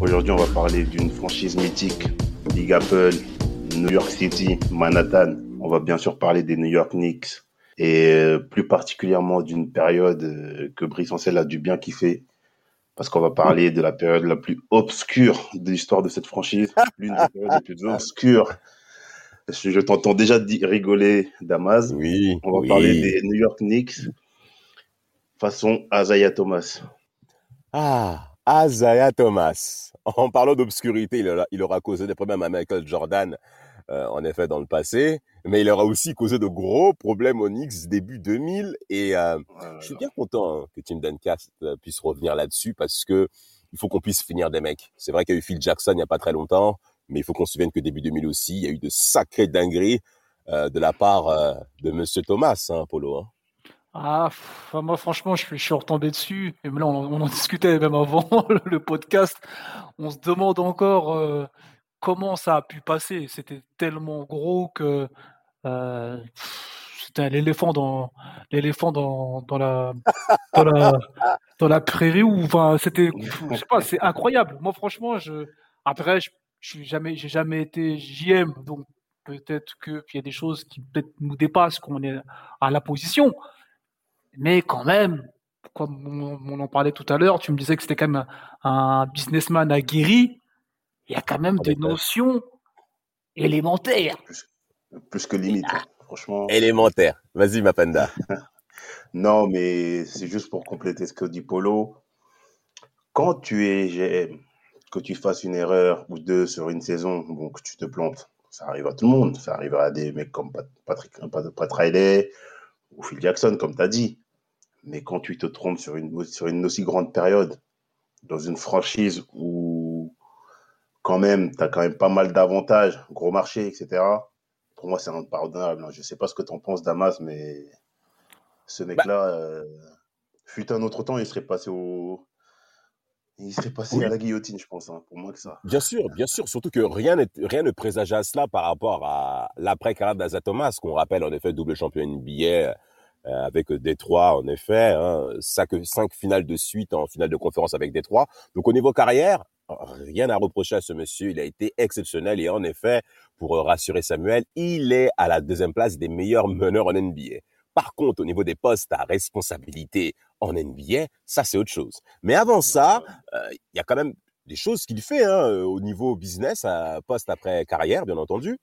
Aujourd'hui, on va parler d'une franchise mythique, Big Apple, New York City, Manhattan. On va bien sûr parler des New York Knicks et euh, plus particulièrement d'une période euh, que Brice Ancel a dû bien kiffer parce qu'on va parler de la période la plus obscure de l'histoire de cette franchise, l'une des périodes les plus obscures. Je t'entends déjà rigoler, Damas. Oui. On va parler des New York Knicks façon Azaya Thomas. Ah, Azaya Thomas. En parlant d'obscurité, il, aura causé des problèmes à Michael Jordan, euh, en effet, dans le passé, mais il aura aussi causé de gros problèmes au Knicks début 2000. Et euh, je suis bien content hein, que Tim Duncan euh, puisse revenir là-dessus parce que il faut qu'on puisse finir des mecs. C'est vrai qu'il y a eu Phil Jackson il n'y a pas très longtemps, mais il faut qu'on se souvienne que début 2000 aussi, il y a eu de sacrées dingueries de la part de Monsieur Thomas, hein, Polo. Hein. Ah, moi franchement, je suis, je suis retombé dessus. Et là, on, en discutait même avant le podcast. On se demande encore euh, comment ça a pu passer. C'était tellement gros que euh, c'était l'éléphant dans l'éléphant dans, dans la dans la prairie ou enfin c'était je sais pas c'est incroyable moi franchement je après je, je suis jamais j'ai jamais été JM donc peut-être qu'il y a des choses qui peut-être nous dépassent qu'on est à la position mais quand même, comme on, en parlait tout à l'heure, tu me disais que c'était quand même un, businessman aguerri. Il y a quand même des notions élémentaires. Plus, que limite, hein, franchement. Élémentaire. Vas-y, Mapenda. non, mais c'est juste pour compléter ce que dit Polo. Quand tu es GM, que tu fasses une erreur ou deux sur une saison, bon, que tu te plantes, ça arrive à tout le monde. Ça arrive à des mecs comme Patrick, Patrick Riley, ou Phil Jackson, comme tu as dit. Mais quand tu te trompes sur une, sur une aussi grande période, dans une franchise où quand même, tu as quand même pas mal d'avantages, gros marché, etc., pour moi, c'est impardonnable. Je ne sais pas ce que tu en penses, Damas, mais ce bah mec-là, euh, fut un autre temps, il serait passé au, il serait passé à la guillotine, je pense, hein, pour moi que ça. Bien sûr, bien sûr. Surtout que rien, rien ne présageait à cela par rapport à l'après-carrière d'Aza Thomas, qu'on rappelle en effet double champion NBA avec Détroit, en effet. Hein, cinq, finales de suite en finale de conférence avec Détroit. Donc au niveau carrière, rien à reprocher à ce monsieur. Il a été exceptionnel et en effet, pour rassurer Samuel, il est à la deuxième place des meilleurs meneurs en NBA. Par contre, au niveau des postes à responsabilité en NBA, ça c'est autre chose. Mais avant ça, euh, il y a quand même des choses qu'il fait hein, au niveau business, poste après carrière, bien entendu.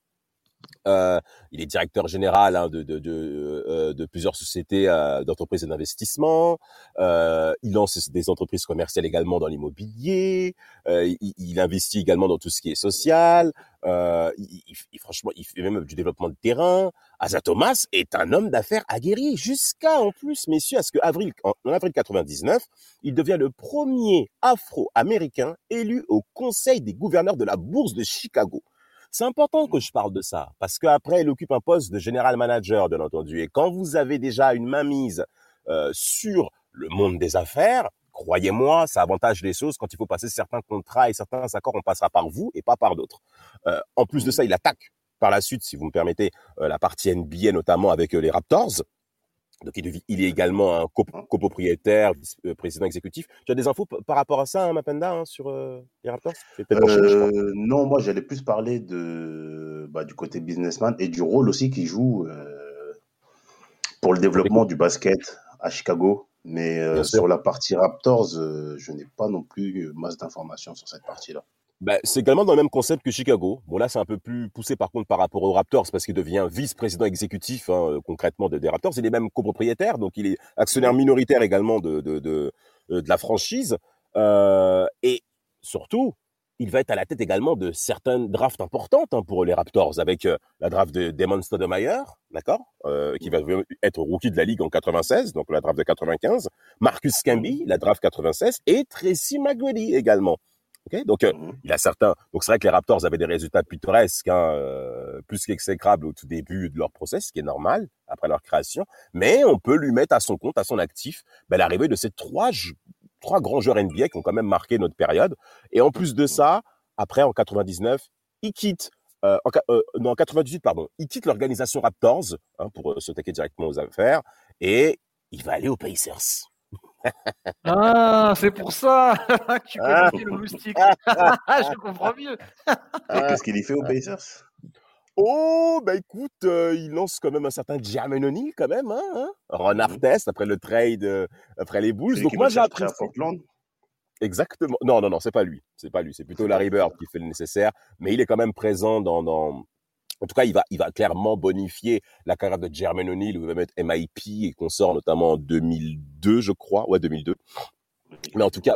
Euh, il est directeur général hein, de, de, de, euh, de, plusieurs sociétés euh, d'entreprises d'investissement. Euh, il lance des entreprises commerciales également dans l'immobilier. Euh, il, il, investit également dans tout ce qui est social. Il, il, franchement, il fait même du développement de terrain. Asa Thomas est un homme d'affaires aguerri jusqu'à en plus, messieurs, à ce que en, en avril 99, il devient le premier Afro-américain élu au Conseil des gouverneurs de la Bourse de Chicago. C'est important que je parle de ça parce qu'après, il occupe un poste de général manager, bien entendu. Et quand vous avez déjà une mainmise euh, sur le monde des affaires, croyez-moi, ça avantage les choses. Quand il faut passer certains contrats et certains accords, on passera par vous et pas par d'autres. Euh, en plus de ça, il attaque par la suite, si vous me permettez, euh, la partie NBA, notamment avec les Raptors. Donc, il, est également un copropriétaire, euh, président exécutif. Tu as des infos par rapport à ça, hein, Mapenda, hein, sur euh, les Raptors? Euh, Non, moi, j'allais plus parler de, bah, du côté businessman et du rôle aussi qu'il joue pour le développement du basket à Chicago. Mais sur la partie Raptors, je n'ai pas non plus masse d'informations sur cette partie-là. Bah, c'est également dans le même concept que Chicago. Bon là, c'est un peu plus poussé par contre par rapport aux Raptors parce qu'il devient vice-président exécutif hein, euh, concrètement des Raptors. Il est même copropriétaire, donc il est actionnaire minoritaire également de de, de, euh, de la franchise. Euh, et surtout, il va être à la tête également de certaines drafts importantes hein, pour les Raptors, avec euh, la draft de Damon Stoudemire, d'accord, euh, qui va être rookie de la ligue en 96, donc la draft de 95, Marcus Camby, la draft 96, et Tracy McGrady également. Okay donc euh, mmh il a certains. Donc c'est vrai que les Raptors avaient des résultats pittoresques, hein, euh, plus qu'exécrables au tout début de leur process, ce qui est normal après leur création. Mais on peut lui mettre à son compte, à son actif, ben, l'arrivée de ces trois trois grands joueurs NBA qui ont quand même marqué notre période. Et en plus de ça, après, en 99, il quitte, euh, en, euh, non, en 98, pardon, il quitte l'organisation Raptors hein, pour euh, s'attaquer directement aux affaires et il va aller aux Pacers. Ah, c'est pour ça que tu connais ah. le moustique. Je comprends mieux. Qu'est-ce qu'il y fait aux Pacers? Oh, bah écoute, euh, il lance quand même un certain Jermaine O'Neal quand même, hein, hein Ron Artest après le trade, euh, après les Bulls. Donc moi j'ai appris à Portland. Exactement. Non, non, non, c'est pas lui. C'est pas lui. C'est plutôt Larry Bird qui fait le nécessaire, mais il est quand même présent dans, dans... En tout cas, il va, clairement bonifier la carrière de Jermaine O'Neal, il va mettre MIP et qu'on sort notamment en 2002, je crois. Ouais, 2002. Mais en tout cas,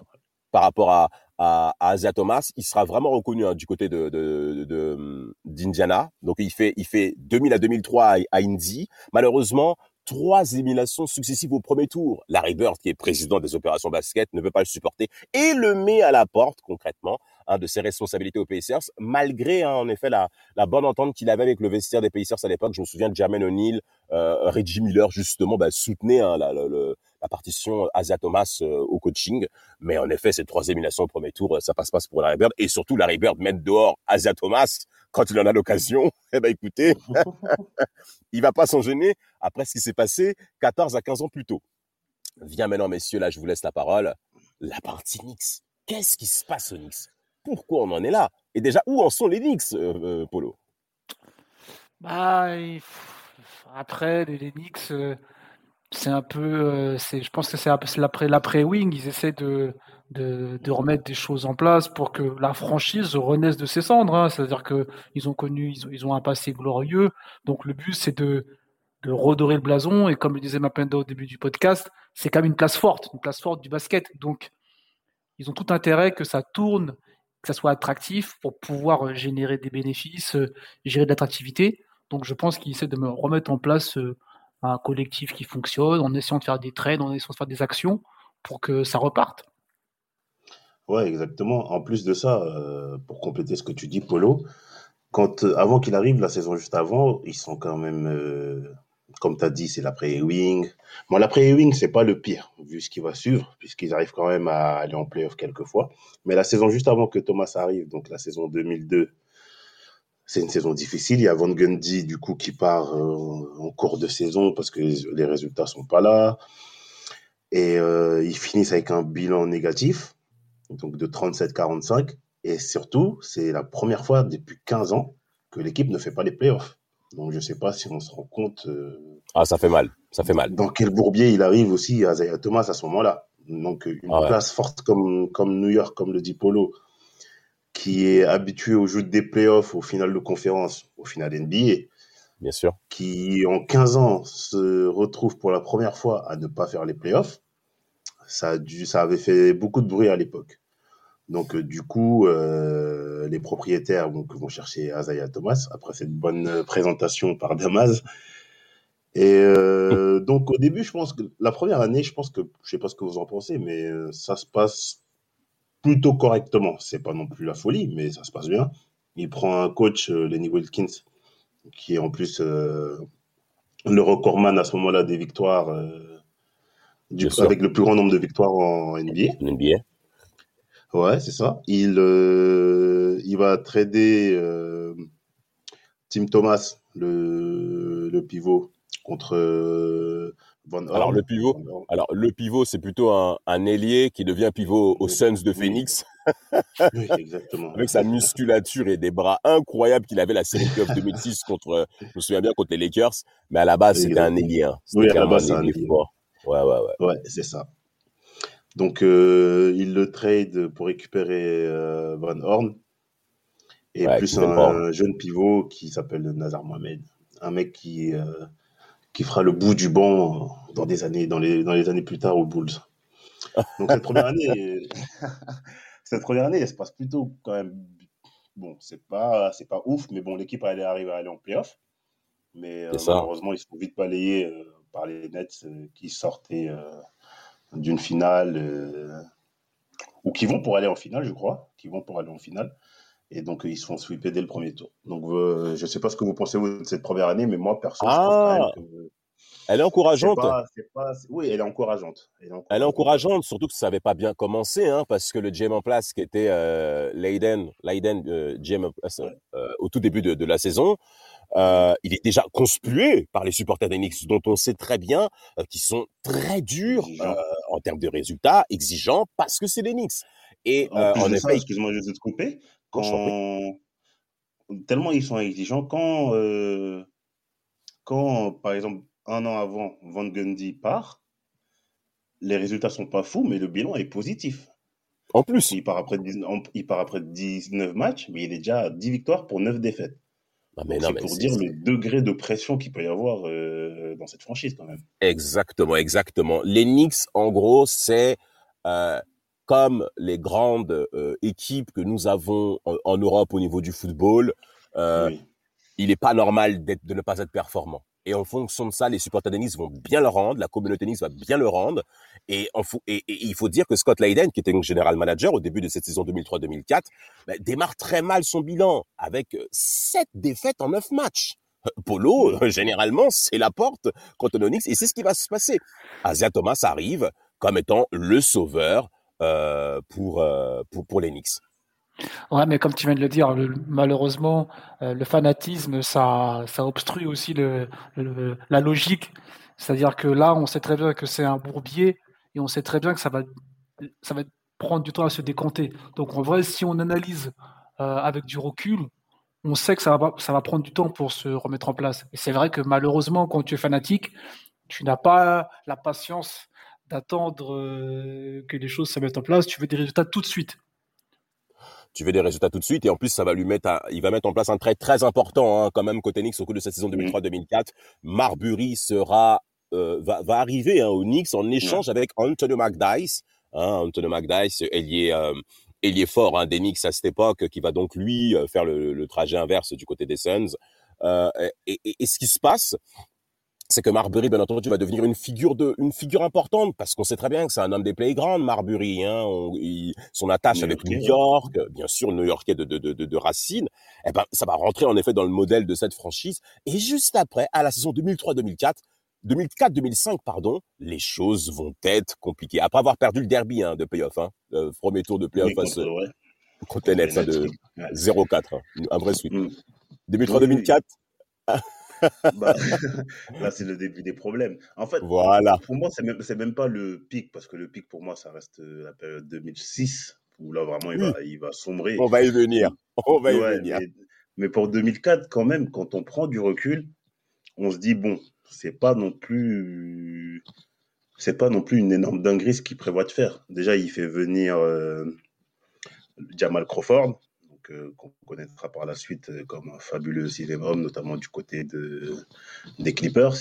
par rapport à, à, à Thomas, il sera vraiment reconnu hein, du côté de, de, d'Indiana. Donc il fait il fait 2000 à 2003 à, à Indy. Malheureusement, trois éliminations successives au premier tour. Larry Bird, qui est président des opérations basket, ne veut pas le supporter et le met à la porte concrètement hein, de ses responsabilités aux Pacers, malgré hein, en effet la, bonne entente qu'il avait avec le vestiaire des Pacers à l'époque. Je me souviens de Jermaine O'Neal, euh, Reggie Miller justement bah, soutenait hein, la, partition Asia Thomas euh, au coaching. Mais en effet, cette trois éliminations au premier tour, ça passe pas pour Larry Bird. Et surtout, Larry Bird mettre dehors Asia Thomas quand il en a l'occasion. Eh ben écoutez, il va pas s'en gêner après ce qui s'est passé 14 à 15 ans plus tôt. Viens maintenant, messieurs, là, je vous laisse la parole. La partie Knicks. Qu'est-ce qui se passe aux Knicks? Pourquoi on en est là? Et déjà, où en sont les Knicks, euh, euh, Polo? Bah, après, les, Knicks, c'est un peu, euh, je pense que c'est l'après l'après Wing, ils essaient de, de, remettre des choses en place pour que la franchise renaisse de ses cendres. Hein. C'est-à-dire que ils ont connu, ils ont, ils ont, un passé glorieux. Donc le but c'est de de redorer le blason et comme le disait Mapenda au début du podcast, c'est quand même une place forte, une place forte du basket. Donc ils ont tout intérêt que ça tourne, que ça soit attractif pour pouvoir générer des bénéfices, euh, gérer de l'attractivité. Donc je pense qu'ils essaient de me remettre en place euh, un collectif qui fonctionne, en essayant de faire des trades, en essayant de faire des actions pour que ça reparte. Ouais, exactement. En plus de ça, euh, pour compléter ce que tu dis, Polo, euh, avant qu'il arrive, la saison juste avant, ils sont quand même, euh, comme tu as dit, c'est l'après-Ewing. Bon, l'après-Ewing, c'est pas le pire, vu ce qui va suivre, puisqu'ils arrivent quand même à aller en playoff quelques fois. Mais la saison juste avant que Thomas arrive, donc la saison 2002, c'est une saison difficile. Il y a Van Gundy, du coup, qui part euh, en cours de saison parce que les, résultats sont pas là. Et euh, ils finissent avec un bilan négatif, donc de 37-45. Et surtout, c'est la première fois depuis 15 ans que l'équipe ne fait pas les playoffs. Donc je ne sais pas si on se rend compte. Euh, ah, ça fait mal. Ça fait mal. Dans quel bourbier il arrive aussi à Zaya Thomas à ce moment-là. Donc une ah place forte comme, comme New York, comme le dit Polo, qui est habitué au jeu des playoffs, au final de conférence, au final NBA. Bien sûr. Qui, en 15 ans, se retrouve pour la première fois à ne pas faire les playoffs. Ça, a dû, ça avait fait beaucoup de bruit à l'époque. Donc, euh, du coup, euh, les propriétaires donc, vont chercher Azaya Thomas après cette bonne présentation par Damas. Et euh, donc, au début, je pense que la première année, je pense que, je sais pas ce que vous en pensez, mais euh, ça se passe plutôt correctement. C'est pas non plus la folie, mais ça se passe bien. Il prend un coach, euh, Lenny Wilkins, qui est en plus euh, le recordman à ce moment-là des victoires, euh, du, avec le plus grand nombre de victoires en NBA. NBA. Ouais, c'est ça. Il, il va trader Tim Thomas, le, le pivot, contre alors le pivot, alors le pivot, c'est plutôt un, un, ailier qui devient pivot aux Suns de Phoenix. oui, exactement. Avec sa musculature et des bras incroyables qu'il avait la série Cup 2006 contre, je me souviens bien contre les Lakers, mais à la base c'était un ailier. Hein. Oui, à la base c'est un ailier. Fort. Ouais, ouais, ouais. Ouais, c'est ça. Donc euh, il le trade pour récupérer euh, Van Horn et plus un, jeune pivot qui s'appelle Nazar Mohamed, un mec qui euh, qui fera le bout du banc dans des années, dans les, dans les années plus tard aux Bulls. Donc cette première année, cette première année, elle se passe plutôt quand même. Bon, c'est pas, c'est pas ouf, mais bon, l'équipe elle arrive à aller en playoff. Mais euh, malheureusement, ils sont vite balayés par les Nets qui sortaient d'une finale ou qui vont pour aller en finale, je crois, qui vont pour aller en finale. Et donc, ils se font sweeper dès le premier tour. Donc, je ne sais pas ce que vous pensez de cette première année, mais moi, perso, je pense quand même ah! que elle est encourageante. oui, elle est encourageante. Elle est encourageante, surtout que ça n'avait pas bien commencé, hein, parce que le GM en place, qui était euh, Leiden, Leiden euh, GM euh, au tout début de, la saison, euh, il est déjà conspué par les supporters des Knicks, dont on sait très bien qu'ils sont très durs en termes de résultats, exigeants, parce que c'est les Knicks. Et en, effet, excuse-moi, je vais te couper. Quand... Tellement ils sont exigeants, quand, quand par exemple, un an avant Van Gundy part, les résultats sont pas fous, mais le bilan est positif. En plus. Il part après, il part après 19 matchs, mais il est déjà à 10 victoires pour 9 défaites. Ah, c'est pour dire le degré de pression qu'il peut y avoir euh, dans cette franchise quand même. Exactement, exactement. Les Knicks, en gros, c'est euh, comme les grandes euh, équipes que nous avons en, Europe au niveau du football. Il n'est pas normal de ne pas être performant. Et en fonction de ça, les supporters Nice vont bien le rendre, la communauté Nice va bien le rendre. Et, il faut dire que Scott Layden, qui était donc général manager au début de cette saison 2003-2004, bah, démarre très mal son bilan avec euh, sept défaites en neuf matchs. Polo, euh, généralement, c'est la porte contre Knicks et c'est ce qui va se passer. Asia Thomas arrive comme étant le sauveur euh, pour, pour, pour les Knicks. Ouais, mais comme tu viens de le dire, malheureusement, euh, le fanatisme, ça, ça obstrue aussi le, la logique. C'est-à-dire que là, on sait très bien que c'est un bourbier et on sait très bien que ça va, ça va prendre du temps à se décompter. Donc, en vrai, si on analyse euh, avec du recul, on sait que ça va, ça va prendre du temps pour se remettre en place. Et c'est vrai que malheureusement, quand tu es fanatique, tu n'as pas la patience d'attendre euh, que les choses se mettent en place. Tu veux des résultats tout de suite tu veux des résultats tout de suite et en plus ça va lui mettre il va mettre en place un trait très important hein, quand même côté Knicks au cours de cette saison 2003-2004 Marbury sera euh, va, va arriver hein, au Knicks en échange avec Antonio McDyess hein, Antonio McDyess ailier euh, ailier fort hein, des Knicks à cette époque qui va donc lui euh, faire le, le trajet inverse du côté des Suns euh, et, et, et, ce qui se passe c'est que Marbury, bien entendu, va devenir une figure de, une figure importante parce qu'on sait très bien que c'est un homme des playgrounds, Marbury. Hein, son attache avec New York, bien sûr, New-Yorkais de, de, de, de, racines. Eh ben, ça va rentrer en effet dans le modèle de cette franchise. Et juste après, à la saison 2003-2004, 2004-2005, pardon, les choses vont être compliquées. Après avoir perdu le derby hein, de playoff, hein, le premier tour de playoff face contre, les Nets hein, de 0-4, hein, un vrai sweep. 2003-2004. bah, là, c'est le début des problèmes. En fait, voilà. pour moi, c'est même, même pas le pic, parce que le pic, pour moi, ça reste euh, la période 2006, où là, vraiment, il, va, il va sombrer. On va y venir. On va y venir. Mais, pour 2004, quand même, quand on prend du recul, on se dit, bon, c'est pas non plus. C'est pas non plus une énorme dinguerie ce qu'il prévoit de faire. Déjà, il fait venir euh, Jamal Crawford, qu'on connaîtra par la suite euh, comme un fabuleux homme, notamment du côté de, des Clippers.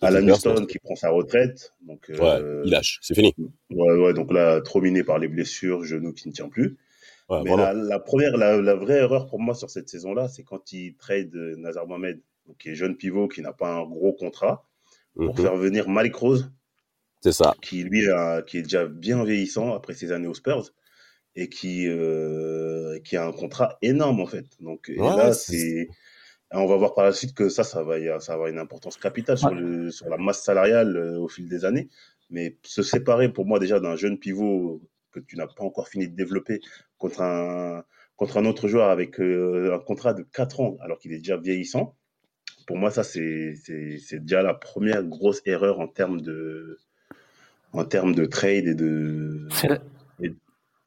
Alan Houston qui prend sa retraite. Donc, euh, il lâche, c'est fini. Ouais, ouais, donc là, trop miné par les blessures, genou qui ne tient plus. Mais la, première, la, vraie erreur pour moi sur cette saison-là, c'est quand il trade Nazar Mohamed, donc qui est jeune pivot, qui n'a pas un gros contrat, pour mhm. faire venir Malik Rose. C'est ça. Qui lui qui est déjà bien vieillissant après ses années aux Spurs et qui euh, qui a un contrat énorme en fait. Donc là c'est on va voir par la suite que ça ça va ça va avoir une importance capitale sur le sur la masse salariale euh, au fil des années. Mais se séparer pour moi déjà d'un jeune pivot que tu n'as pas encore fini de développer contre un contre un autre joueur avec euh, un contrat de 4 ans alors qu'il est déjà vieillissant. Pour moi ça c'est déjà la première grosse erreur en termes de en termes de trade et de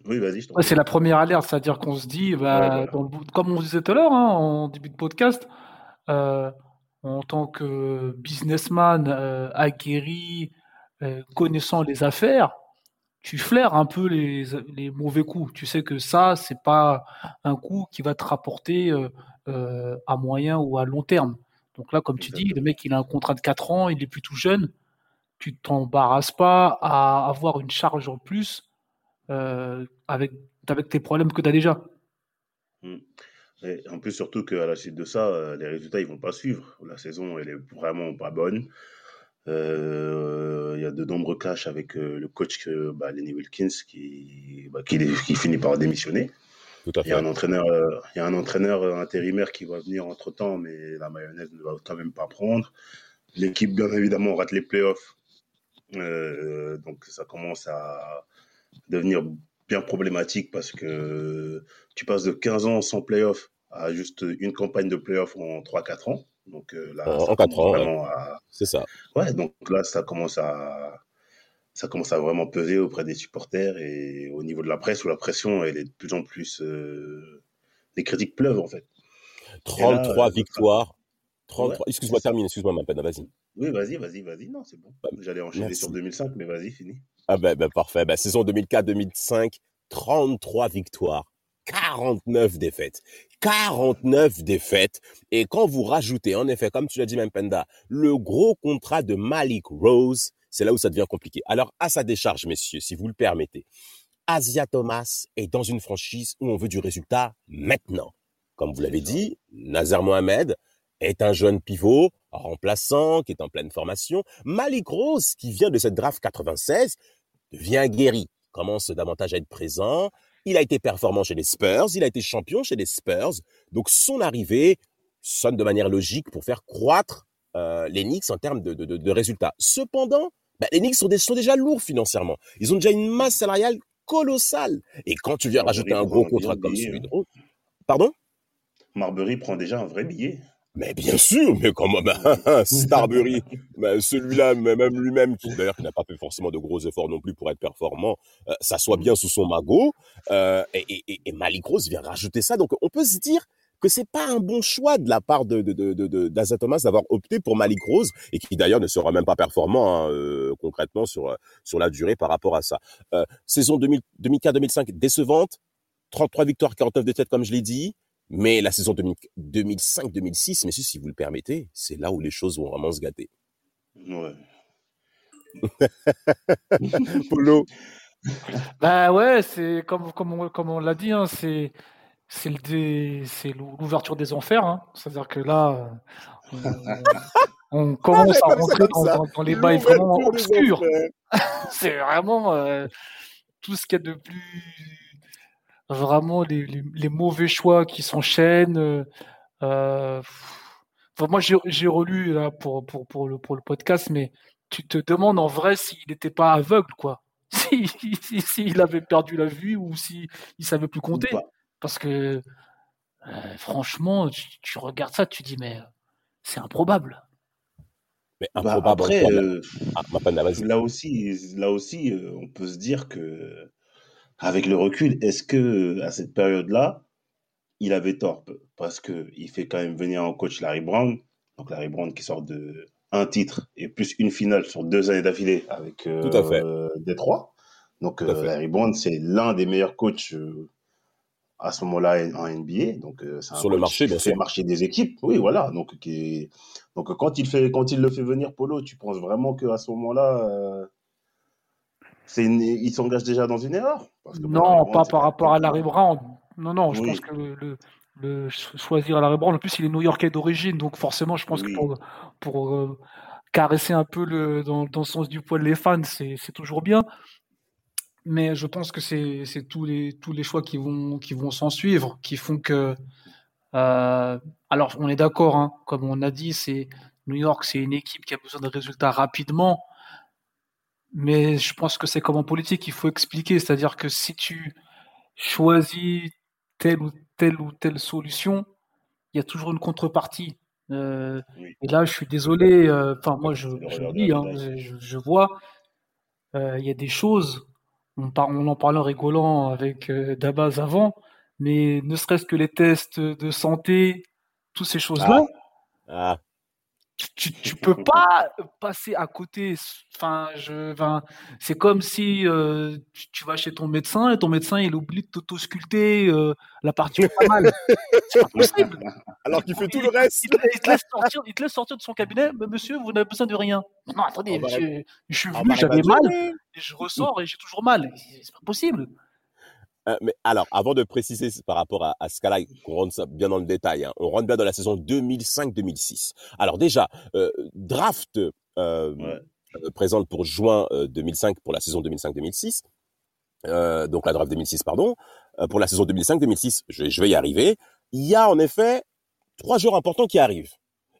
oui, vas-y. c'est la première alerte, c'est-à-dire qu'on se dit, bah, comme on disait tout à l'heure hein, en début de podcast, euh, en tant que businessman euh, aguerri, euh, connaissant les affaires, tu flaires un peu les, mauvais coups. Tu sais que ça, c'est pas un coup qui va te rapporter à moyen ou à long terme. Donc là, comme tu dis, le mec, il a un contrat de 4 ans, il est plutôt jeune. Tu t'embarrasses pas à avoir une charge en plus euh, avec avec tes problèmes que tu as déjà. Hmm. Et en plus, surtout qu'à la suite de ça, euh, les résultats, ils vont pas suivre. La saison, elle est vraiment pas bonne. Euh, il y a de nombreux clashs avec le coach bah, Lenny Wilkins qui, bah, qui, qui, finit par démissionner. Il y a un entraîneur, il y a un entraîneur intérimaire qui va venir entre temps, mais la mayonnaise ne va quand même pas prendre. L'équipe, bien évidemment, rate les playoffs. donc ça commence à devenir bien problématique parce que tu passes de 15 ans sans playoff à juste une campagne de playoff en 3-4 ans. Donc euh, là, en 4 ans, c'est ça. Ouais, donc là, ça commence à ça commence à vraiment peser auprès des supporters et au niveau de la presse où la pression elle est de plus en plus euh... les critiques pleuvent en fait. 33 victoires. 33... Excuse-moi, termine, excuse-moi, ma peine, vas-y. Oui, vas-y, vas-y, vas-y. Non, c'est bon. Bah, J'allais enchaîner sur 2005, mais vas-y, fini. Ah ben, ben parfait. Ben, saison 2004-2005, 33 victoires, 49 défaites. 49 défaites. Et quand vous rajoutez, en effet, comme tu l'as dit, Penda, le gros contrat de Malik Rose, c'est là où ça devient compliqué. Alors, à sa décharge, messieurs, si vous le permettez, Asia Thomas est dans une franchise où on veut du résultat maintenant. Comme vous l'avez dit, Nazar Mohamed est un jeune pivot remplaçant qui est en pleine formation. Malik Rose, qui vient de cette draft 96, devient guéri, commence davantage à être présent. Il a été performant chez les Spurs, il a été champion chez les Spurs. Donc son arrivée sonne de manière logique pour faire croître euh, les Knicks en termes de, résultats. Cependant, bah, les Knicks sont, déjà lourds financièrement. Ils ont déjà une masse salariale colossale. Et quand tu viens rajouter un gros contrat comme celui de... Hein. Pardon? Marbury prend déjà un vrai billet. Mais bien sûr, mais comment bah, Starbury, bah, celui-là, même lui-même, qui d'ailleurs n'a pas fait forcément de gros efforts non plus pour être performant, euh, ça soit bien sous son magot. Euh, et, et, et Malik Rose vient rajouter ça, donc on peut se dire que c'est pas un bon choix de la part de, de, Thomas d'avoir opté pour Malik Rose et qui d'ailleurs ne sera même pas performant hein, euh, concrètement sur sur la durée par rapport à ça. Euh, saison 2004-2005 décevante, 33 victoires, 49 défaites comme je l'ai dit. Mais la saison 2005-2006, messieurs, si vous le permettez, c'est là où les choses vont vraiment se gâter. Ouais. Polo. Bah ouais, c'est comme, comme on, comme on l'a dit, hein, c'est c'est l'ouverture des enfers. Hein. C'est-à-dire que là, on, commence à rentrer dans, les bails vraiment obscurs. c'est vraiment euh, tout ce qu'il y a de plus vraiment les, les, mauvais choix qui s'enchaînent. Euh, euh moi, j'ai relu là pour, pour, pour, le, pour le podcast, mais tu te demandes en vrai s'il n'était pas aveugle, quoi. S'il si, avait perdu la vue ou s'il ne savait plus compter. Parce que, euh, franchement, tu, regardes ça, tu dis, mais c'est improbable. Mais bah, improbable. après, euh, ah, là aussi, là aussi on peut se dire que avec le recul, est-ce que à cette période-là, il avait tort? Parce que il fait quand même venir en coach Larry Brown, donc Larry Brown qui sort de un titre et plus une finale sur deux années d'affilée avec euh, Tout à fait. Détroit. Donc euh, Larry Brown, c'est l'un des meilleurs coachs euh, à ce moment-là en NBA. Donc euh, sur le marché, bien sûr. marché des équipes. Oui, voilà. Donc qui donc quand il fait quand il le fait venir Polo, tu penses vraiment que à ce moment-là il s'engage déjà dans une erreur? Non, pas par rapport à Larry Brown. Non, non, je pense que le, le, choisir Larry Brown, en plus, il est new-yorkais d'origine, donc forcément, je pense que pour, pour euh, caresser un peu le, dans, dans, le sens du poil les fans, c'est toujours bien. Mais je pense que c'est tous les, tous les choix qui vont, qui vont s'en suivre, qui font que. Euh, alors, on est d'accord, hein, comme on a dit, c'est New York, c'est une équipe qui a besoin de résultats rapidement. Mais je pense que c'est comme en politique, il faut expliquer. C'est-à-dire que si tu choisis telle ou telle ou telle solution, il y a toujours une contrepartie. Euh, et là, je suis désolé. Euh, enfin, moi, je, je dis, hein, je, vois, il y a des choses. On, on en parlait en rigolant avec Dabaz avant, mais ne serait-ce que les tests de santé, toutes ces choses-là. Ah. ah tu, tu peux pas passer à côté. Enfin, je, c'est comme si euh, tu, vas chez ton médecin et ton médecin il oublie de t'autosculter euh, la partie pas mal. C'est pas possible. Alors qu'il fait tout le reste. Il, te laisse sortir, il te laisse sortir de son cabinet. monsieur, vous n'avez besoin de rien. Non, attendez, ah, bah, je, je, suis venu, j'avais mal et je ressors et j'ai toujours mal. C'est pas possible. Euh, mais alors, avant de préciser par rapport à, à ce cas-là, qu'on rentre ça bien dans le détail, hein, on rentre bien dans la saison 2005-2006. Alors déjà, euh, draft euh, Ouais. euh, présente pour juin euh, 2005 pour la saison 2005-2006. Euh, donc la draft 2006, pardon. Euh, pour la saison 2005-2006, je, je vais y arriver. Il y a en effet trois joueurs importants qui arrivent.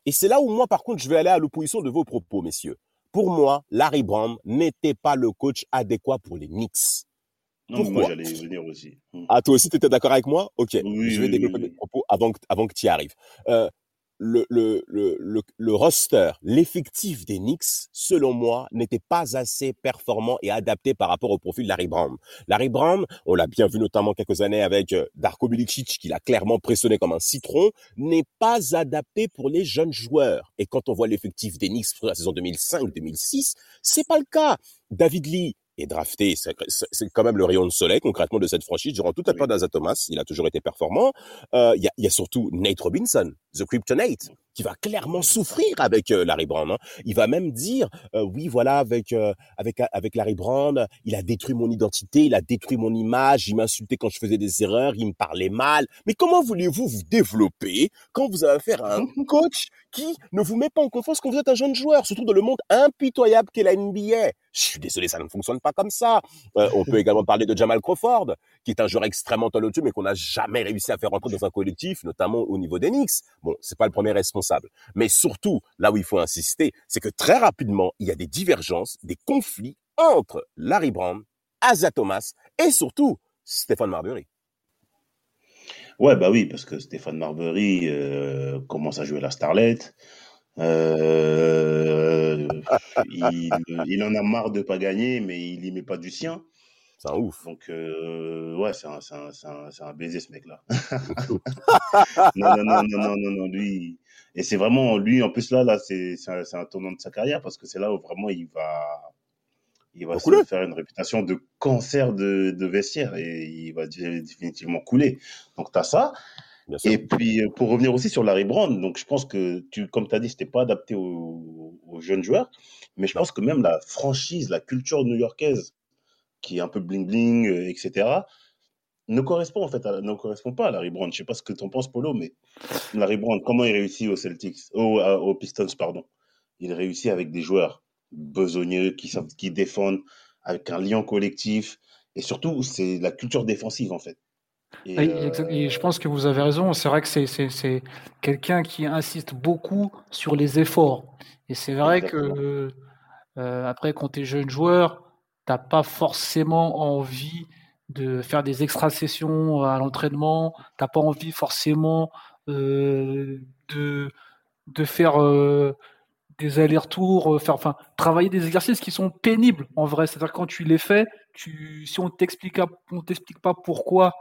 Et c'est là où moi, par contre, je vais aller à l'opposition de vos propos, messieurs. Pour moi, Larry Brown n'était pas le coach adéquat pour les Knicks. Non, moi, j'allais y venir aussi. Hmm. Ah, toi aussi, tu étais d'accord avec moi? Ok, Oui, je vais oui, développer mes oui. propos avant que, avant que tu y arrives. Euh, le, le, le, le, le roster, l'effectif des Knicks, selon moi, n'était pas assez performant et adapté par rapport au profil de Larry Brown. Larry Brown, on l'a bien vu notamment quelques années avec euh, Darko Milicic, qui l'a clairement pressionné comme un citron, n'est pas adapté pour les jeunes joueurs. Et quand on voit l'effectif des Knicks pour la saison 2005-2006, c'est pas le cas. David Lee est drafté, c'est quand même le rayon de soleil concrètement de cette franchise durant toute la période d'Asa Thomas. Il a toujours été performant. Euh, Il y, a, y a surtout Nate Robinson, The Kryptonite, qui va clairement souffrir avec euh, Larry Brown. hein. Il va même dire, euh, oui, voilà, avec euh, avec avec Larry Brown, il a détruit mon identité, il a détruit mon image, il m'insultait quand je faisais des erreurs, il me parlait mal. Mais comment voulez-vous vous développer quand vous avez affaire à un coach qui ne vous met pas en confiance quand vous êtes un jeune joueur, surtout dans le monde impitoyable qu'est la NBA Je suis désolé, ça ne fonctionne pas comme ça. Euh, on peut également parler de Jamal Crawford, qui est un joueur extrêmement talentueux, mais qu'on n'a jamais réussi à faire rentrer dans un collectif, notamment au niveau des Knicks. Bon, c'est pas le premier responsable. Mais surtout, là où il faut insister, c'est que très rapidement, il y a des divergences, des conflits entre Larry Brown, Asa Thomas et surtout Stéphane Marbury. Ouais, bah oui, parce que Stéphane Marbury euh, commence à jouer la Starlet. Euh, il, il en a marre de pas gagner, mais il y met pas du sien. C'est un ouf. Donc, euh, ouais, c'est un, baiser, ce mec-là. non, non, non, non, non, lui. Et c'est vraiment, lui, en plus, là, là c'est un, tournant de sa carrière parce que c'est là où vraiment il va, il va se faire une réputation de cancer de, de vestiaire et il va dé- définitivement couler. Donc, tu as ça. Et puis, euh, pour revenir aussi sur Larry Brown, donc je pense que, tu, comme tu as dit, c'était pas adapté aux, aux jeunes joueurs, mais je pense que même la franchise, la culture new-yorkaise, qui est un peu bling-bling, euh, etc., ne correspond en fait à, ne correspond pas à Larry Brown. Je sais pas ce que tu en penses, Polo, mais Larry Brown, comment il réussit aux Celtics, aux, Pistons, pardon. Il réussit avec des joueurs besogneux qui qui défendent, avec un lien collectif, et surtout, c'est la culture défensive en fait. Et, et je euh, pense que vous avez raison. C'est vrai que c'est quelqu'un qui insiste beaucoup sur les efforts. Et c'est vrai exactement. que euh, après, quand tu es jeune joueur, t'as pas forcément envie de faire des extra sessions à l'entraînement. T'as pas envie forcément euh, de de faire euh, des allers-retours, euh, faire, enfin, travailler des exercices qui sont pénibles en vrai. C'est-à-dire quand tu les fais, tu, si on t'explique, on t'explique pas pourquoi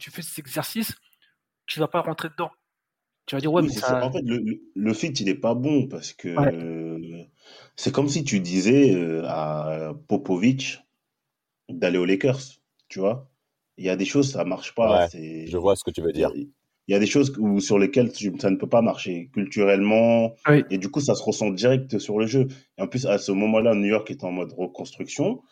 tu fais ces exercices, tu vas pas rentrer dedans. Tu vas dire ouais, Oui, mais c'est ça. ça, En fait, le, fit, il est pas bon parce que ouais, c'est comme si tu disais euh, à Popovic d'aller aux Lakers, tu vois. Il y a des choses, ça marche pas. Ouais, C'est, je vois ce que tu veux dire. il y a des choses où, sur lesquelles tu- ça ne peut pas marcher culturellement. oui, Et du coup, ça se ressent direct sur le jeu. Et en plus, à ce moment-là, New York est en mode reconstruction.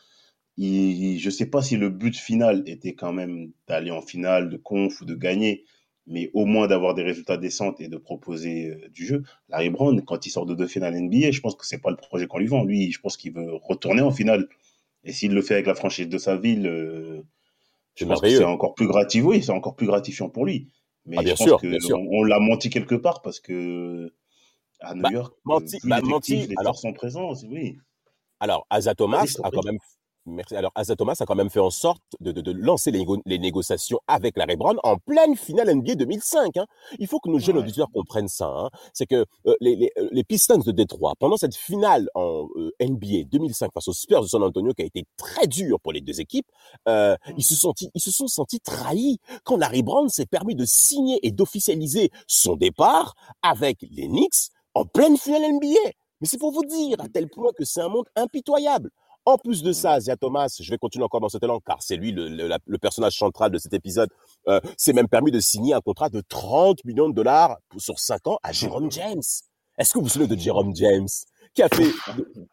Il, je sais pas si le but final était quand même d'aller en finale, de conf ou de gagner, mais au moins d'avoir des résultats décents et de proposer euh, du jeu. Larry Brown, quand il sort de deux finales NBA, je pense que c'est pas le projet qu'on lui vend. Lui, je pense qu'il veut retourner en finale. Et s'il le fait avec la franchise de sa ville, euh, je pense que c'est encore plus gratifiant. Oui, c'est encore plus gratifiant pour lui. Ah, Mais bien je pense sûr, que bien sûr. on, on l'a menti quelque part parce que à New Bah, York, menti, bah, menti. les Alors, oui. Alors, Vas-y, Thomas a quand même, merci. Alors, Asa Thomas a quand même fait en sorte de, de, de lancer les, négo- les négociations avec Larry Brown en pleine finale NBA 2005. Hein. Il faut que nos jeunes Ouais. auditeurs comprennent ça. Hein. C'est que euh, les, les, euh, les Pistons de Détroit, pendant cette finale en euh, NBA 2005 face aux Spurs de San Antonio, qui a été très dur pour les deux équipes, euh, ils se sont, ils se sont sentis trahis quand Larry Brown s'est permis de signer et d'officialiser son départ avec les Knicks en pleine finale NBA. Mais c'est pour vous dire à tel point que c'est un monde impitoyable. En plus de ça, Zia Thomas, je vais continuer encore dans cet élan, car c'est lui le, le, la- le personnage central de cet épisode, euh, s'est même permis de signer un contrat de 30 millions de dollars sur 5 ans à Jérôme James. Est-ce que vous vous souvenez de Jérôme James qui a fait.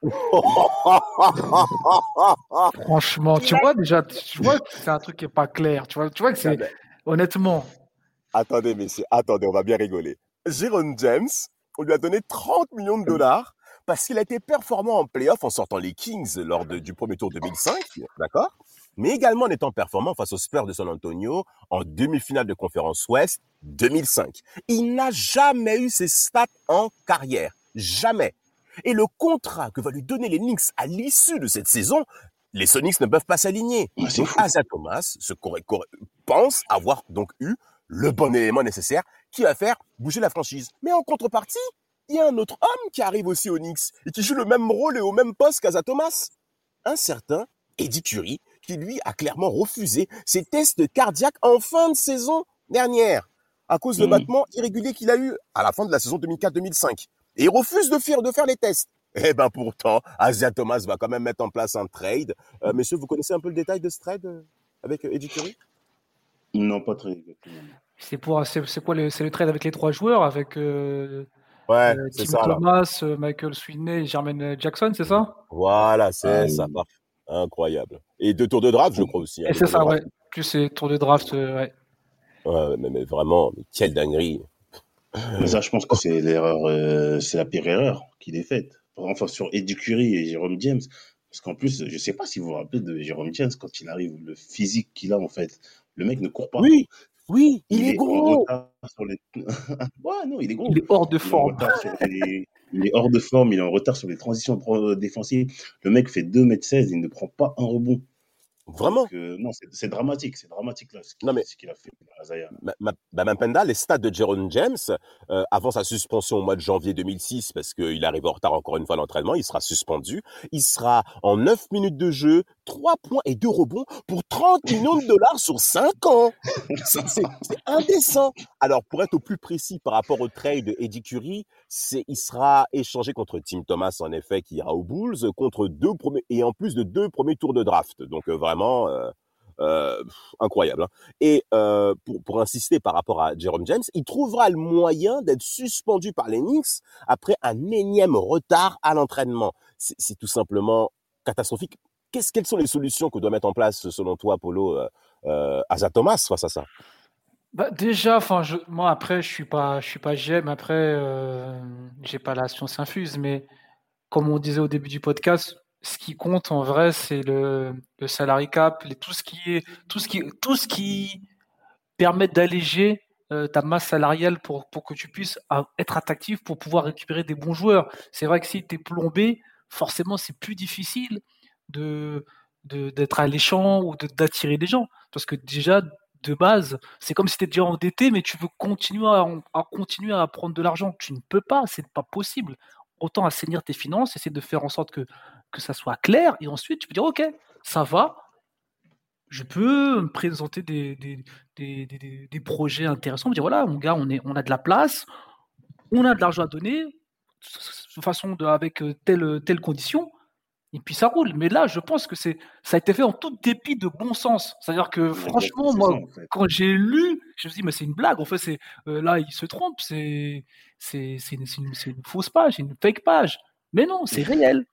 Franchement, tu vois déjà, tu vois que c'est un truc qui est pas clair. Tu vois, tu vois que c'est honnêtement. Attendez, messieurs, attendez, on va bien rigoler. Jérôme James, on lui a donné 30 millions de dollars parce qu'il a été performant en playoff en sortant les Kings lors du premier tour 2005, d'accord? Mais également en étant performant face aux Spurs de San Antonio en demi-finale de conférence Ouest 2005. Il n'a jamais eu ces stats en carrière. Jamais. Et le contrat que va lui donner les Knicks à l'issue de cette saison, les Sonics ne peuvent pas s'aligner. Donc Asa Thomas se pense avoir donc eu le bon élément nécessaire qui va faire bouger la franchise. Mais en contrepartie, il y a un autre homme qui arrive aussi au Knicks et qui joue le même rôle et au même poste qu'Asa Thomas. Un certain Eddie Curry, qui lui a clairement refusé ses tests cardiaques en fin de saison dernière à cause de mmh. battements irréguliers qu'il a eu à la fin de la saison 2004-2005. Et il refuse de faire, de faire les tests. Eh ben pourtant, Asia Thomas va quand même mettre en place un trade. Euh, messieurs, vous connaissez un peu le détail de ce trade euh, avec euh, Eddie Curry? Non, pas très C'est pour, c'est quoi le, c'est le trade avec les trois joueurs, avec Ouais, c'est ça. Thomas, Michael Sweeney et Jermaine Jackson, c'est ça? Voilà, c'est ça. Incroyable. Et deux tours de draft, je crois aussi. Hein, et c'est ça, ouais. Plus c'est tours de draft, ouais. Ouais, mais, mais vraiment, quelle dinguerie. Mais ça, je pense que c'est l'erreur, euh, c'est la pire erreur qu'il ait faite. Enfin, sur Eddie Curry et Jérôme James. Parce qu'en plus, je sais pas si vous vous rappelez de Jérôme James quand il arrive, le physique qu'il a, en fait. Le mec ne court pas. Oui, oui, il, est, gros. Les... ouais, non, il est gros. Il est hors de forme. Il est hors de forme, il est en retard sur les transitions défensives. Le mec fait 2m16, il ne prend pas un rebond. Vraiment? Non, c'est dramatique, c'est dramatique là, ce qu'il a fait Azaya. Bah, les stats de Jaron James, euh, avant sa suspension au mois de janvier 2006, parce qu'il arrive en retard encore une fois à l'entraînement, il sera suspendu. Il sera en 9 minutes de jeu, 3 points et 2 rebonds pour 30 millions de dollars sur 5 ans. C'est indécent. Alors, pour être au plus précis par rapport au trade Eddie Curry, il sera échangé contre Tim Thomas, en effet, qui ira aux Bulls, contre deux premiers, et en plus de deux premiers tours de draft. Donc, euh, vraiment, euh, euh, incroyable. Hein. Et pour, pour insister par rapport à Jerome James, il trouvera le moyen d'être suspendu par les Knicks après un énième retard à l'entraînement. C'est tout simplement catastrophique. Quelles sont les solutions que doit mettre en place, selon toi, Polo, euh, Asa Thomas face à ça? Bah, déjà, moi après, je suis pas, suis pas GM. Après, euh, j'ai pas la science infuse, mais comme on disait au début du podcast, ce qui compte en vrai, c'est le, le salary cap, tout ce qui est, tout ce qui, tout ce qui permet d'alléger euh, ta masse salariale pour, pour que tu puisses être attractif pour pouvoir récupérer des bons joueurs. C'est vrai que si tu es plombé, forcément, c'est plus difficile de d'être alléchant ou d'attirer des gens parce que déjà de base, c'est comme si tu étais déjà endetté, mais tu veux continuer à, continuer à prendre de l'argent. Tu ne peux pas, c'est pas possible. Autant assainir tes finances, essayer de faire en sorte que, que ça soit clair, et ensuite tu peux dire, ok, ça va, je peux me présenter des, des, des, des, projets intéressants, me dire, voilà, mon gars, on, est, on a de la place, on a de l'argent à donner, de façon de, avec euh, telle, telle condition, et puis ça roule. Mais là, je pense que c'est, ça a été fait en tout dépit de bon sens. C'est-à-dire que franchement, moi, quand j'ai lu, je me suis dit, mais c'est une blague. En fait, c'est euh, là, il se trompe. C'est, c'est, c'est, une, une, fausse page, une fake page. Mais non, c'est réel.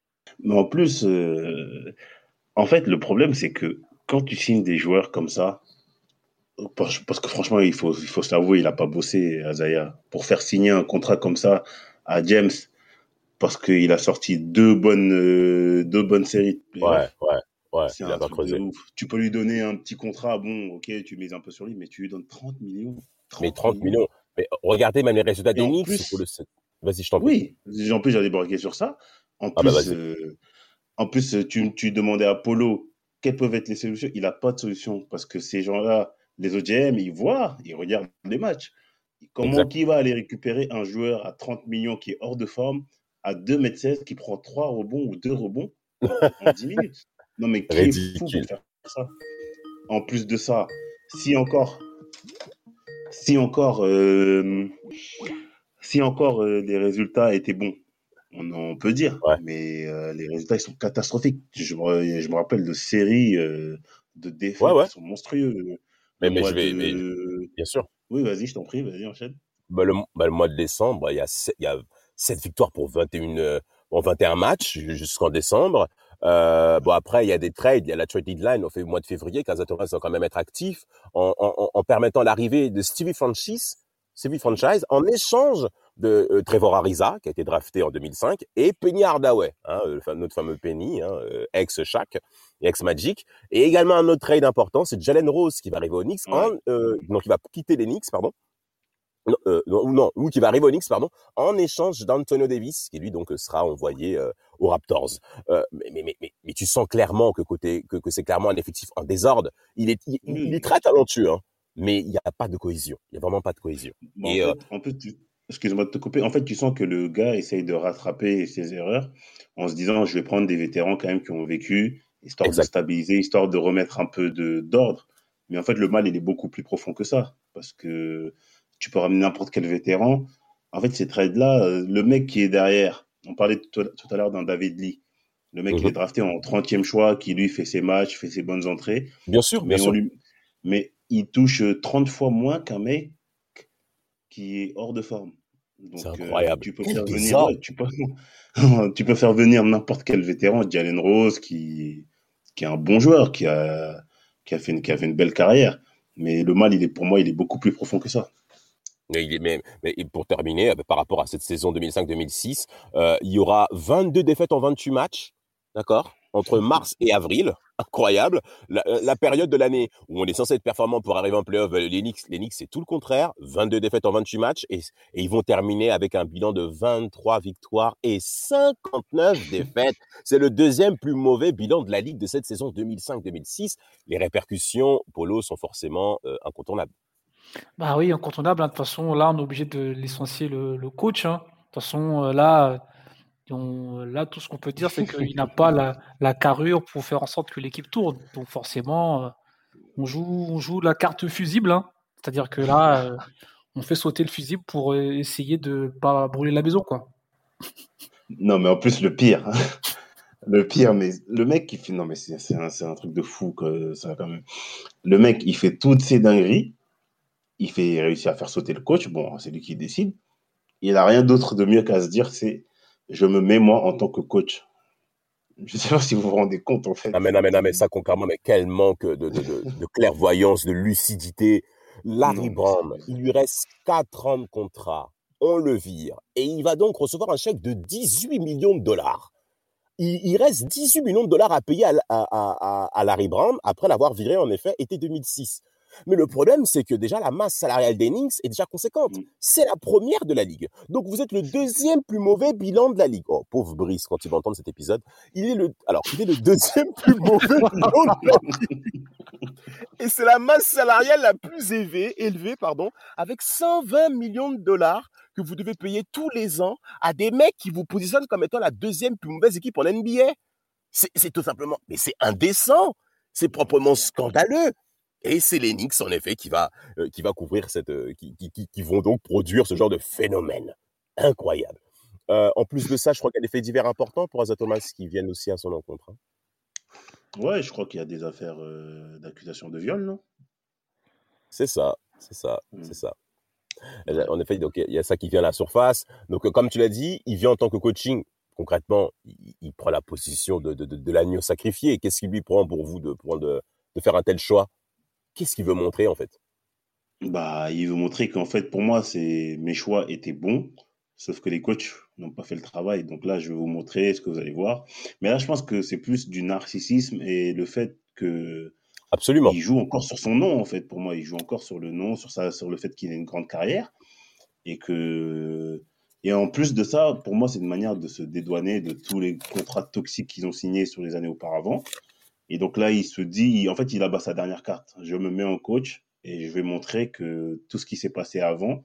Mais en plus, euh, en fait, le problème, c'est que quand tu signes des joueurs comme ça, parce, que franchement, il faut, il faut s'avouer, il n'a pas bossé, Azaya, pour faire signer un contrat comme ça à James parce qu'il a sorti deux bonnes, euh, deux bonnes séries. Ouais, ouais, ouais. il a pas creusé. Tu peux lui donner un petit contrat, bon, ok, tu mises un peu sur lui, mais tu lui donnes 30 millions. mais 30 millions. Mais regardez même les résultats des Knicks. Le... Vas-y, je t'en prie. Oui, en plus, j'allais braquer sur ça. En ah bah plus, euh, en plus tu, tu demandais à Polo quelles peuvent être les solutions. Il n'a pas de solution parce que ces gens-là, les OGM, ils voient, ils regardent les matchs. Comment qui va aller récupérer un joueur à 30 millions qui est hors de forme à 2m16 qui prend 3 rebonds ou 2 rebonds en 10 minutes. Non, mais qui est fou pour faire ça? En plus de ça, si encore, si encore, euh, si encore euh, les résultats étaient bons, on, peut dire, mais euh, les résultats ils sont catastrophiques. Je me, je me rappelle de séries de défaites qui sont monstrueux. Mais, mais je vais, mais, bien sûr. Oui, vas-y, je t'en prie, vas-y, enchaîne. Bah, le, bah, le, mois de décembre, il y a, il y a 7 victoires pour 21, en 21 matchs jusqu'en décembre. Euh, bon après, il y a des trades, il y a la trade deadline au mois de février. Casa Torres va quand même être actif en, en, en permettant l'arrivée de Stevie Franchise, Stevie Franchise en échange de euh, Trevor Ariza qui a été drafté en 2005 et Penny Hardaway, hein, notre fameux Penny, hein, euh, ex Shaq et ex Magic. Et également un autre trade important, c'est Jalen Rose qui va arriver au Knicks, en, euh, donc il va quitter les Knicks, pardon, non, euh, non, ou qui va arriver au Knicks, pardon, en échange d'Antonio Davis, qui lui donc sera envoyé euh, aux Raptors. Euh, mais, mais, mais, mais, tu sens clairement que côté que, que c'est clairement un effectif en désordre. Il est, il, est très talentueux, hein, mais il n'y a pas de cohésion. Il n'y a vraiment pas de cohésion. Et, en, fait, en fait excuse-moi de te couper. En fait, tu sens que le gars essaye de rattraper ses erreurs en se disant, je vais prendre des vétérans quand même qui ont vécu, histoire de stabiliser, histoire de remettre un peu de d'ordre. Mais en fait, le mal, il est beaucoup plus profond que ça, parce que tu peux ramener n'importe quel vétéran. En fait, ces trades-là, euh, le mec qui est derrière, on parlait tout à l'heure d'un David Lee, le mec qui est mhm. drafté en 30e choix, qui lui fait ses matchs, fait ses bonnes entrées. Bien sûr, bien sûr. mais il touche 30 fois moins qu'un mec qui est hors de forme. C'est euh, incroyable. tu peux faire venir, tu peux, tu peux faire venir n'importe quel vétéran, Jalen Rose, qui, qui est un bon joueur, qui a, qui a fait une, qui a fait une belle carrière. Mais le mal, il est, pour moi, il est beaucoup plus profond que ça. Mais, mais, pour terminer, euh, par rapport à cette saison 2005-2006, euh, il y aura 22 défaites en 28 matchs, d'accord entre mars et avril, incroyable. La, euh, période de l'année où on est censé être performant pour arriver en playoff, les Knicks, les Knicks c'est tout le contraire. 22 défaites en 28 matchs et, et, ils vont terminer avec un bilan de 23 victoires et 59 défaites. C'est le deuxième plus mauvais bilan de la Ligue de cette saison 2005-2006. Les répercussions, Polo, sont forcément incontournables. Bah oui, incontournable. Hein. De toute façon, là, on est obligé de licencier le, coach. Hein. De toute façon, euh, là, on, là, tout ce qu'on peut dire, c'est qu'il n'a pas la, carrure pour faire en sorte que l'équipe tourne. Donc forcément, euh, on joue, on joue la carte fusible. Hein. C'est-à-dire que là, euh, on fait sauter le fusible pour essayer de pas brûler la maison, quoi. Non, mais en plus, le pire, le pire, mais le mec qui fait, non, mais c'est un, truc de fou, que ça. Le mec, il fait toutes ces dingueries il fait réussir à faire sauter le coach. Bon, c'est lui qui décide. Il n'a rien d'autre de mieux qu'à se dire, c'est je me mets moi en tant que coach. Je ne sais pas si vous vous rendez compte en fait. Ah mais non mais, non, mais ça concrètement, mais quel manque de, de, de, clairvoyance, de lucidité. Larry Brown, il lui reste 4 ans de contrat. On le vire. Et il va donc recevoir un chèque de 18 millions de dollars. Il, reste 18 millions de dollars à payer à, à, à, à Larry Brown après l'avoir viré en effet été 2006. Mais le problème, c'est que déjà la masse salariale des Knicks est déjà conséquente. Mmh. C'est la première de la ligue. Donc vous êtes le deuxième plus mauvais bilan de la ligue. Oh, pauvre Brice, quand il va entendre cet épisode, il est le, alors il est le deuxième plus mauvais bilan de la ligue. Et c'est la masse salariale la plus élevée, élevée, pardon, avec 120 millions de dollars que vous devez payer tous les ans à des mecs qui vous positionnent comme étant la deuxième plus mauvaise équipe en NBA. C'est tout simplement, mais c'est indécent. C'est proprement scandaleux. Et c'est Knicks, en effet, qui va, euh, qui va couvrir cette, euh, qui, qui, qui, vont donc produire ce genre de phénomène incroyable. Euh, en plus de ça, je crois qu'il y a des faits divers importants pour Asa Thomas qui viennent aussi à son encontre. Hein. Ouais, je crois qu'il y a des affaires d'accusation de viol, non? C'est ça, c'est ça, mmh. c'est ça. En effet, donc il y a ça qui vient à la surface. Donc, comme tu l'as dit, il vient en tant que coaching. Concrètement, il, prend la position de, de, de, de l'agneau sacrifié. Qu'est-ce qu'il lui prend pour vous de, de, de faire un tel choix? Qu'est-ce qu'il veut montrer en fait? Bah, il veut montrer qu'en fait, pour moi, c'est mes choix étaient bons, sauf que les coachs n'ont pas fait le travail. Donc là, je vais vous montrer ce que vous allez voir. Mais là, je pense que c'est plus du narcissisme et le fait que Absolument. Il joue encore sur son nom, en fait, pour moi. Il joue encore sur le nom, sur, ça, sur le fait qu'il ait une grande carrière. Et que. Et en plus de ça, pour moi, c'est une manière de se dédouaner de tous les contrats toxiques qu'ils ont signés sur les années auparavant. Et donc là, il se dit, en fait, il abat sa dernière carte. Je me mets en coach et je vais montrer que tout ce qui s'est passé avant,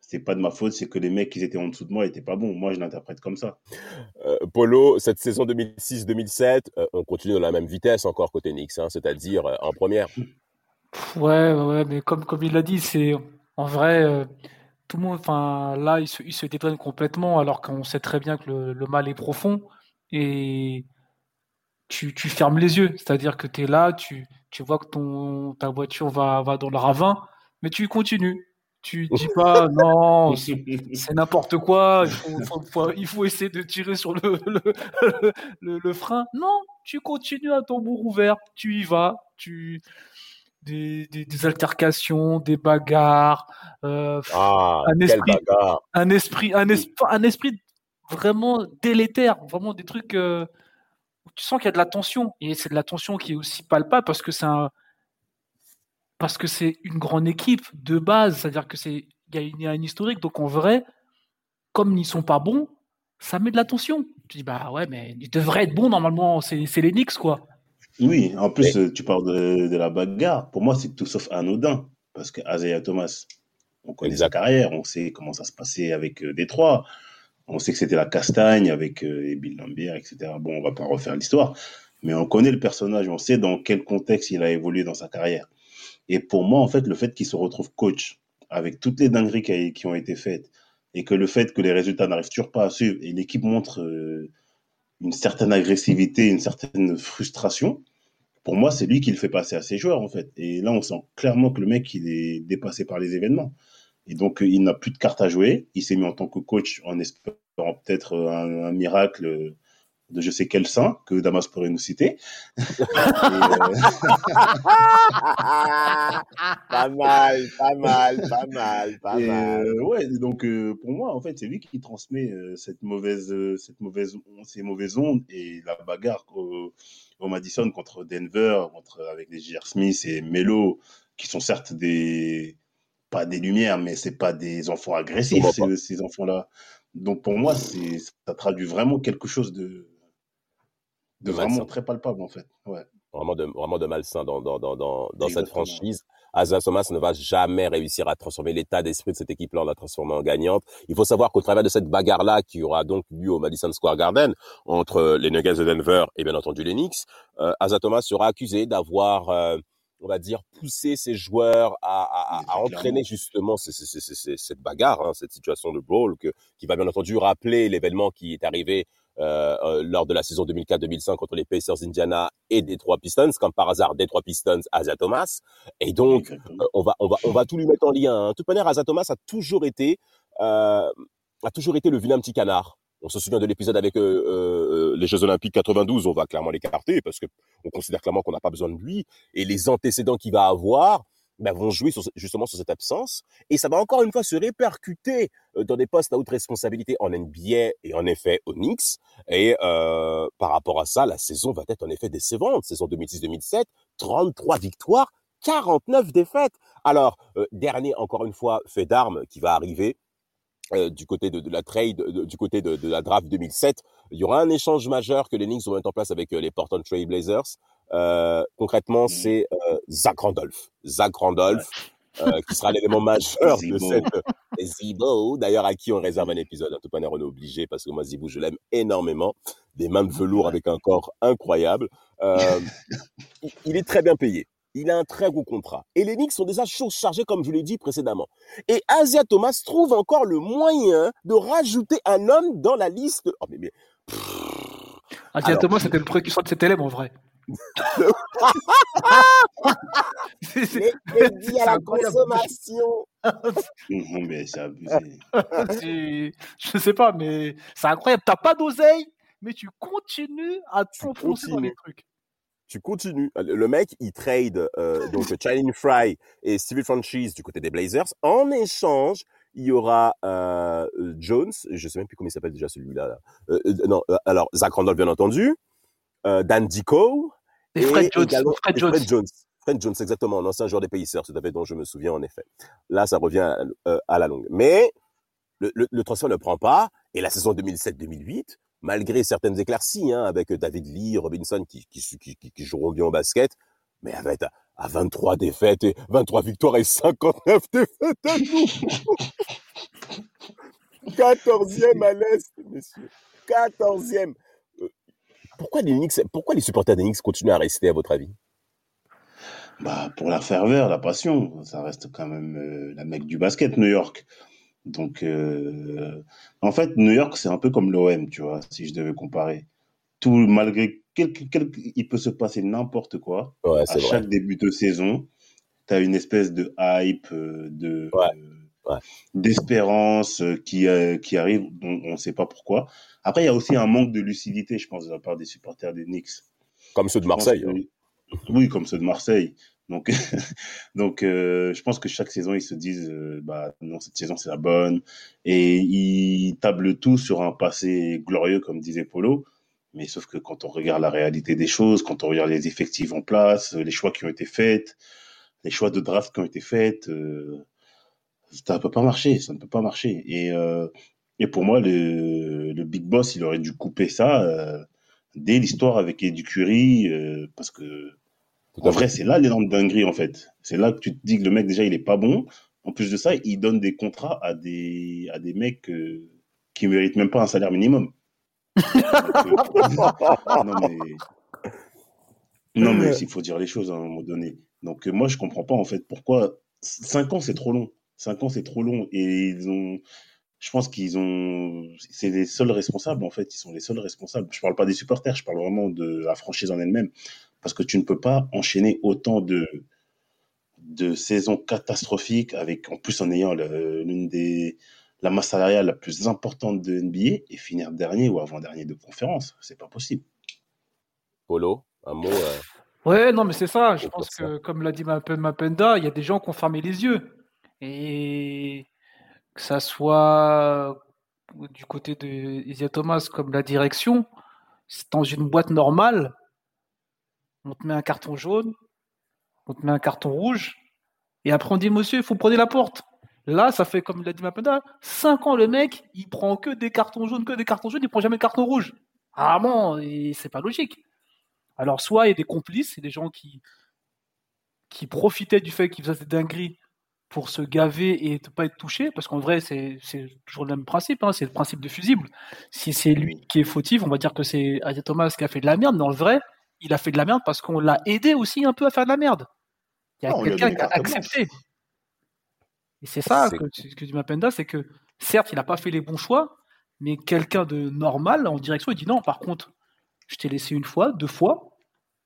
c'est pas de ma faute, c'est que les mecs qui étaient en dessous de moi étaient pas bons. Moi, je l'interprète comme ça. Euh, Polo, cette saison 2006-2007, euh, on continue dans la même vitesse encore côté Knicks, hein, c'est-à-dire euh, en première. Ouais, ouais, mais comme, comme il l'a dit, c'est en vrai, tout le monde, enfin là, il se, il se complètement alors qu'on sait très bien que le, le mal est profond. Et tu, fermes les yeux. C'est-à-dire que tu es là, tu, tu vois que ton, ta voiture va, va dans le ravin, mais tu continues. tu dis pas non, c'est n'importe quoi, il faut, essayer de tirer sur le, le, le, frein. Non, tu continues à tambour ouvert, tu y vas, tu des, des, altercations, des bagarres, euh, ah, un, esprit, un esprit, un esprit, un esprit vraiment délétère, vraiment des trucs. Euh, tu sens qu'il y a de la tension et c'est de la tension qui est aussi palpable parce que c'est un parce que c'est une grande équipe de base, c'est-à-dire que c'est il y, a une historique, donc en vrai, comme ils sont pas bons, ça met de la tension. Tu dis bah ouais, mais ils devraient être bons normalement, c'est les Knicks quoi. Oui, en plus tu parles de, la bagarre. Pour moi, c'est tout sauf anodin parce que Isaiah Thomas, on connaît sa carrière, on sait comment ça se passait avec euh, Détroit. On sait que c'était la castagne avec euh, Bill Lambert, etc. Bon, on va pas refaire l'histoire, mais on connaît le personnage, on sait dans quel contexte il a évolué dans sa carrière. Et pour moi, en fait, le fait qu'il se retrouve coach avec toutes les dingueries qui, ont été faites et que le fait que les résultats n'arrivent toujours pas à suivre et l'équipe montre euh, une certaine agressivité, une certaine frustration, pour moi, c'est lui qui le fait passer à ses joueurs, en fait. Et là, on sent clairement que le mec, il est dépassé par les événements. Et donc, il n'a plus de cartes à jouer. Il s'est mis en tant que coach en espérant peut-être un, miracle de je sais quel saint que Damas pourrait nous citer. Euh, pas mal, pas mal, pas mal, pas mal. Euh, ouais, donc euh, pour moi, en fait, c'est lui qui transmet cette mauvaise, cette mauvaise, ces mauvaises ondes et la bagarre au, Madison contre Denver, contre avec les J.R. Smith et Melo, qui sont certes des pas des lumières, mais c'est pas des enfants agressifs, ces, ces enfants-là. Donc pour moi, c'est ça traduit vraiment quelque chose de de vraiment très palpable en fait. Ouais. Vraiment de, vraiment de malsain dans, dans, dans, dans, cette franchise. Asa Thomas ne va jamais réussir à transformer l'état d'esprit de cette équipe-là en la transformer en gagnante. Il faut savoir qu'au travers de cette bagarre-là qui aura donc lieu au Madison Square Garden entre les Nuggets de Denver et bien entendu les Knicks, euh, Asa Thomas sera accusé d'avoir, euh, on va dire, poussé ses joueurs à, à, à entraîner justement cette bagarre, hein, cette situation de brawl que, qui va bien entendu rappeler l'événement qui est arrivé euh, euh, lors de la saison 2004-2005 contre les Pacers Indiana et des trois Pistons, comme par hasard des trois Pistons, Asa Thomas. Et donc, euh, on va, on va, on va tout lui mettre en lien. Hein. De toute manière, Asa Thomas a toujours été, euh, a toujours été le vilain petit canard. On se souvient de l'épisode avec euh, les Jeux Olympiques 92, on va clairement l'écarter parce que on considère clairement qu'on n'a pas besoin de lui et les antécédents qu'il va avoir bah, vont jouer sur, justement sur cette absence et ça va encore une fois se répercuter euh, dans des postes à haute responsabilité en NBA et en effet au Knicks et euh, par rapport à ça la saison va être en effet décevante saison 2006-2007 33 victoires 49 défaites. Alors euh, dernier encore une fois fait d'armes qui va arriver euh, du côté de, de la trade, du côté de, de, la draft 2007, il y aura un échange majeur que les Knicks vont mettre en place avec les Portland Trail Blazers. Euh, concrètement, mmh. c'est euh, Zach Randolph. Zach Randolph, euh, qui sera l'élément majeur de cette Zibo, d'ailleurs à qui on réserve un épisode. En tout cas, on est obligé parce que moi Zibo, je l'aime énormément. Des mains de velours avec un corps incroyable. Euh, il est très bien payé. Il a un très gros contrat. Et les Knicks sont déjà chargés, comme je l'ai dit précédemment. Et Asia Thomas trouve encore le moyen de rajouter un homme dans la liste. Oh, mais, mais... Asia Thomas, c'était le sort de cet élève en vrai c'est dit à la consommation. mais c'est abusé. Je sais pas, mais c'est incroyable. T'as pas d'oseille, mais tu continues à t'enfoncer dans les trucs. Tu continues. Le mec, il trade euh, donc Channing Fry et Stevie Franchise du côté des Blazers. En échange, il y aura euh, Jones, je sais même plus comment il s'appelle déjà celui-là. Euh, euh, non, euh, alors Zach Randolph bien entendu, euh, Dan Dico et, Fred, Jones, Fred, Jones. Fred Jones. Fred Jones, exactement, un ancien joueur des Pacers, tout à fait, dont je me souviens en effet. Là, ça revient à, euh, à la longue. Mais le, le, le, transfert ne prend pas, et la saison 2007-2008, malgré certaines éclaircies, hein, avec David Lee, Robinson, qui, qui, qui, qui, joueront bien au basket, mais avec à, à 23 défaites, et 23 victoires et 59 défaites à nous 14e à l'Est, messieurs. 14e pourquoi les Knicks, pourquoi les supporters des Knicks continuent à rester, à votre avis? Bah, Pour la ferveur, la passion. Ça reste quand même euh, la mec du basket, New York. Donc, euh, en fait, New York, c'est un peu comme l'OM, tu vois, si je devais comparer. Tout, malgré il peut se passer n'importe quoi. Ouais, à chaque début de saison, tu as une espèce de hype, euh, de, d'espérance qui, qui arrive, on ne sait pas pourquoi. Après, il y a aussi un manque de lucidité, je pense, de la part des supporters des Knicks. Comme ceux de Marseille. Hein. Oui, comme ceux de Marseille. Donc, donc je pense que chaque saison, ils se disent, bah non, cette saison, c'est la bonne. Et ils tablent tout sur un passé glorieux, comme disait Polo. Mais sauf que quand on regarde la réalité des choses, quand on regarde les effectifs en place, les choix qui ont été faits, les choix de draft qui ont été faits, euh, ça ne peut pas marcher, ça ne peut pas marcher. Et, euh, et pour moi, le, le, Big Boss, il aurait dû couper ça euh, dès l'histoire avec Eddie Curry, euh, parce que en vrai, c'est là l'énorme dinguerie en fait. C'est là que tu te dis que le mec déjà il est pas bon. En plus de ça, il donne des contrats à des à des mecs euh, qui méritent même pas un salaire minimum. non, mais... non, mais il faut dire les choses à un moment donné. Donc, euh, moi, je comprends pas, en fait, pourquoi. 5 ans, c'est trop long. 5 ans, c'est trop long. Et ils ont. Je pense qu'ils ont. C'est les seuls responsables, en fait. Ils sont les seuls responsables. Je parle pas des supporters, je parle vraiment de la franchise en elle-même. Parce que tu ne peux pas enchaîner autant de de saisons catastrophiques avec en plus en ayant l'une des la masse salariale la plus importante de NBA et finir dernier ou avant-dernier de conférence. C'est pas possible. Polo, un mot. Euh, ouais, non, mais c'est ça. Je pense que, comme l'a dit Mapenda, il y a des gens qui ont fermé les yeux. Et que ça soit du côté de Isia Thomas comme la direction, c'est dans une boîte normale, on te met un carton jaune, on te met un carton rouge, et après on dit monsieur, il faut prendre la porte. Là, ça fait, comme l'a dit Mapenda, 5 ans le mec, il prend que des cartons jaunes, que des cartons jaunes, il prend jamais de carton rouge. Ah bon, c'est pas logique. Alors, soit il y a des complices, c'est des gens qui, qui profitaient du fait qu'ils faisaient des dingueries pour se gaver et ne pas être touchés, parce qu'en vrai, c'est toujours le même principe, hein, c'est le principe de fusible. Si c'est lui qui est fautif, on va dire que c'est Aya Thomas qui a fait de la merde, mais en vrai, il a fait de la merde parce qu'on l'a aidé aussi un peu à faire de la merde. Il y a quelqu'un qui a accepté. Et c'est ça que, que dit Mapenda, c'est que certes, il n'a pas fait les bons choix, mais quelqu'un de normal en direction, il dit non, par contre, je t'ai laissé une fois, deux fois,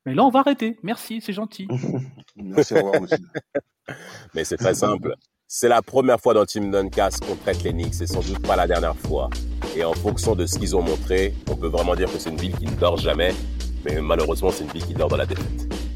mais là, on va arrêter. Merci, c'est gentil. Merci, au revoir, monsieur. mais c'est très simple. C'est la première fois dans Team Duncast qu'on traite les Knicks, c'est sans doute pas la dernière fois. Et en fonction de ce qu'ils ont montré, on peut vraiment dire que c'est une ville qui ne dort jamais, mais malheureusement, c'est une ville qui dort dans la défaite.